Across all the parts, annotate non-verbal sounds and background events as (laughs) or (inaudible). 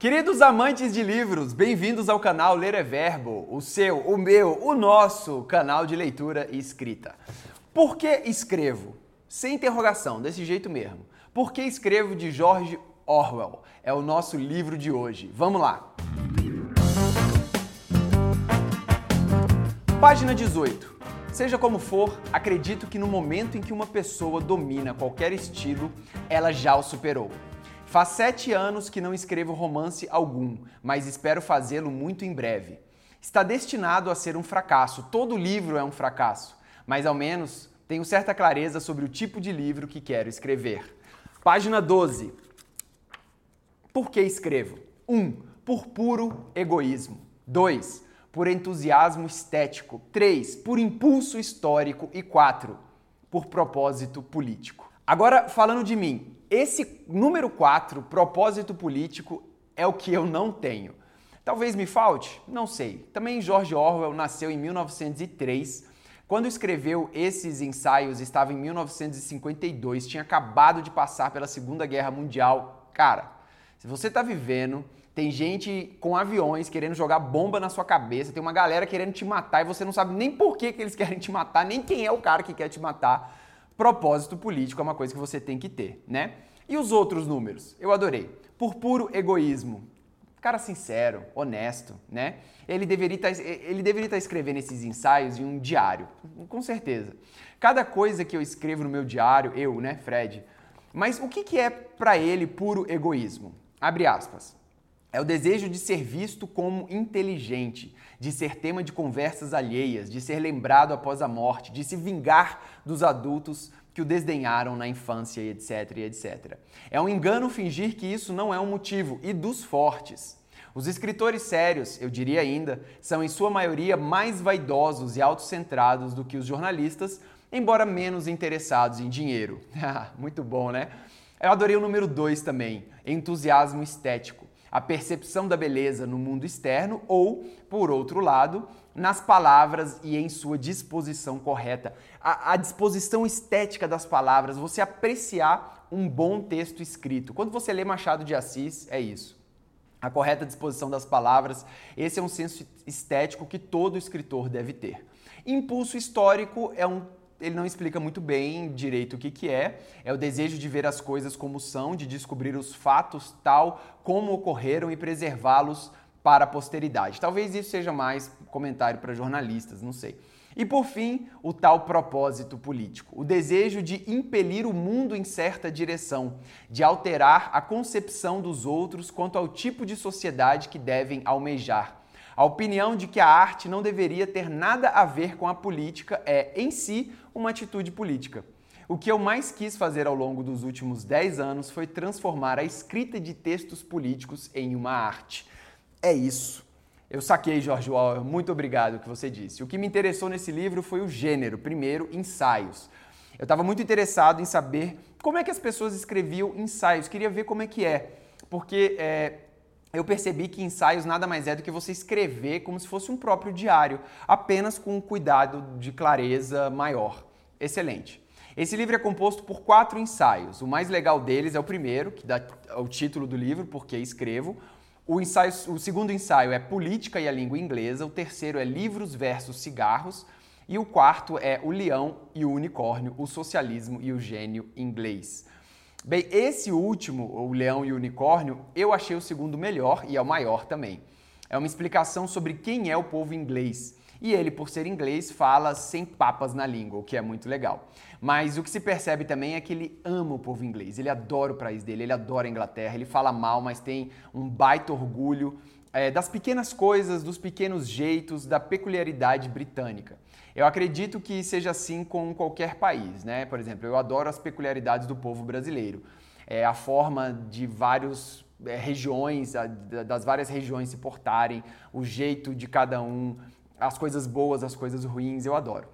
Queridos amantes de livros, bem-vindos ao canal Ler é Verbo, o seu, o meu, o nosso canal de leitura e escrita. Por que escrevo? Sem interrogação, desse jeito mesmo. Por que escrevo de George Orwell? É o nosso livro de hoje. Vamos lá! Página 18. Seja como for, acredito que no momento em que uma pessoa domina qualquer estilo, ela já o superou. Faz sete anos que não escrevo romance algum, mas espero fazê-lo muito em breve. Está destinado a ser um fracasso, todo livro é um fracasso, mas ao menos tenho certa clareza sobre o tipo de livro que quero escrever. Página 12. Por que escrevo? 1. Um, por puro egoísmo. 2. Por entusiasmo estético. 3. Por impulso histórico. E 4. Por propósito político. Agora, falando de mim, esse número 4, propósito político, é o que eu não tenho. Talvez me falte? Não sei. Também George Orwell nasceu em 1903. Quando escreveu esses ensaios, estava em 1952, tinha acabado de passar pela Segunda Guerra Mundial. Cara, se você está vivendo, tem gente com aviões querendo jogar bomba na sua cabeça, tem uma galera querendo te matar e você não sabe nem por que, que eles querem te matar, nem quem é o cara que quer te matar propósito político é uma coisa que você tem que ter, né? E os outros números? Eu adorei. Por puro egoísmo. Cara sincero, honesto, né? Ele deveria tá, estar tá escrevendo esses ensaios em um diário, com certeza. Cada coisa que eu escrevo no meu diário, eu, né, Fred? Mas o que, que é para ele puro egoísmo? Abre aspas. É o desejo de ser visto como inteligente, de ser tema de conversas alheias, de ser lembrado após a morte, de se vingar dos adultos que o desdenharam na infância etc, etc. É um engano fingir que isso não é um motivo, e dos fortes. Os escritores sérios, eu diria ainda, são em sua maioria mais vaidosos e autocentrados do que os jornalistas, embora menos interessados em dinheiro. (laughs) Muito bom, né? Eu adorei o número 2 também, entusiasmo estético a percepção da beleza no mundo externo ou, por outro lado, nas palavras e em sua disposição correta. A, a, disposição estética das palavras, você apreciar um bom texto escrito. Quando você lê Machado de Assis, é isso. A correta disposição das palavras, esse é um senso estético que todo escritor deve ter. Impulso histórico é um ele não explica muito bem direito o que, que é. É o desejo de ver as coisas como são, de descobrir os fatos tal como ocorreram e preservá-los para a posteridade. Talvez isso seja mais comentário para jornalistas, não sei. E por fim, o tal propósito político, o desejo de impelir o mundo em certa direção, de alterar a concepção dos outros quanto ao tipo de sociedade que devem almejar. A opinião de que a arte não deveria ter nada a ver com a política é, em si, uma atitude política. O que eu mais quis fazer ao longo dos últimos 10 anos foi transformar a escrita de textos políticos em uma arte. É isso. Eu saquei, George Orwell, muito obrigado o que você disse. O que me interessou nesse livro foi o gênero, primeiro, ensaios. Eu estava muito interessado em saber como é que as pessoas escreviam ensaios, queria ver como é que é, porque é, eu percebi que ensaios nada mais é do que você escrever como se fosse um próprio diário, apenas com um cuidado de clareza maior. Excelente. Esse livro é composto por quatro ensaios. O mais legal deles é o primeiro, que dá o título do livro, Porque Escrevo. O, ensaio, o segundo ensaio é Política e a Língua Inglesa. O terceiro é Livros versus Cigarros. E o quarto é O Leão e o Unicórnio, o Socialismo e o Gênio Inglês. Bem, esse último, o Leão e o Unicórnio, eu achei o segundo melhor e é o maior também. É uma explicação sobre quem é o povo inglês. E ele, por ser inglês, fala sem papas na língua, o que é muito legal. Mas o que se percebe também é que ele ama o povo inglês, ele adora o país dele, ele adora a Inglaterra, ele fala mal, mas tem um baita orgulho é, das pequenas coisas, dos pequenos jeitos, da peculiaridade britânica. Eu acredito que seja assim com qualquer país, né? Por exemplo, eu adoro as peculiaridades do povo brasileiro. É, a forma de várias é, regiões, a, das várias regiões se portarem, o jeito de cada um, as coisas boas, as coisas ruins, eu adoro.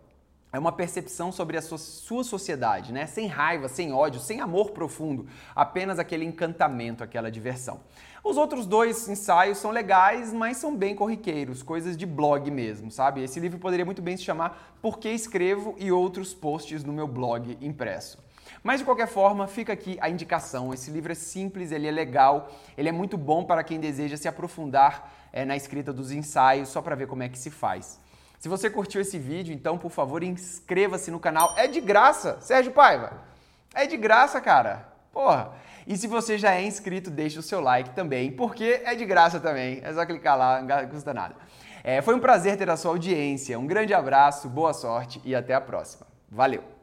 É uma percepção sobre a sua sociedade, né? Sem raiva, sem ódio, sem amor profundo, apenas aquele encantamento, aquela diversão. Os outros dois ensaios são legais, mas são bem corriqueiros, coisas de blog mesmo, sabe? Esse livro poderia muito bem se chamar Por que Escrevo e Outros Posts no meu blog impresso. Mas de qualquer forma, fica aqui a indicação. Esse livro é simples, ele é legal, ele é muito bom para quem deseja se aprofundar é, na escrita dos ensaios, só para ver como é que se faz. Se você curtiu esse vídeo, então, por favor, inscreva-se no canal. É de graça, Sérgio Paiva. É de graça, cara. Porra. E se você já é inscrito, deixe o seu like também, porque é de graça também. É só clicar lá, não custa nada. É, foi um prazer ter a sua audiência. Um grande abraço, boa sorte e até a próxima. Valeu!